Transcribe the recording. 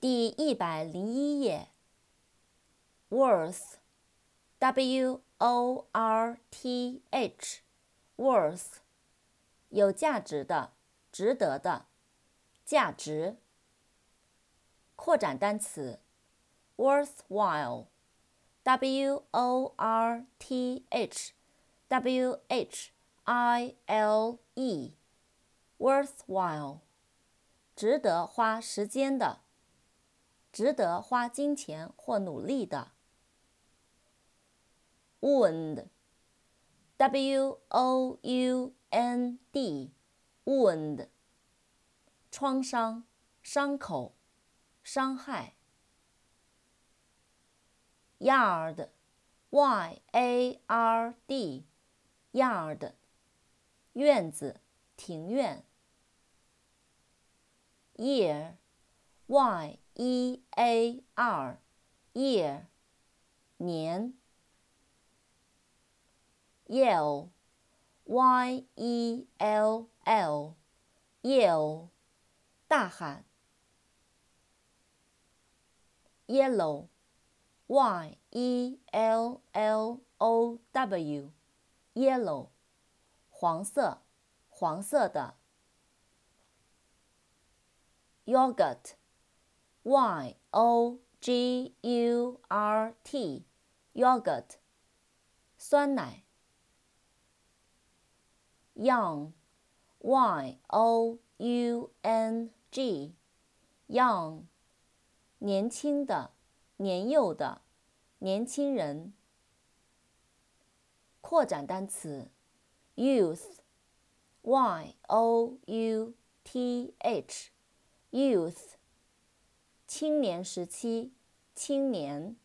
第一百零一页。worth，w o r t h，worth，有价值的，值得的，价值。扩展单词，worthwhile，w o r t h w h i l e，worthwhile，值得花时间的，值得花金钱或努力的。wound，w o u n d，wound，创伤、伤口。伤害。yard，y a r d，yard，院子、庭院。year year，y e a r，year，年。yell，y e l l，yell，大喊。yellow, y e l l o w, yellow, 黄色，黄色的。yogurt, y o g u r t, yogurt, 酸奶。young, y o u n g, young. 年轻的，年幼的，年轻人。扩展单词，youth，y o u t h，youth， 青年时期青年。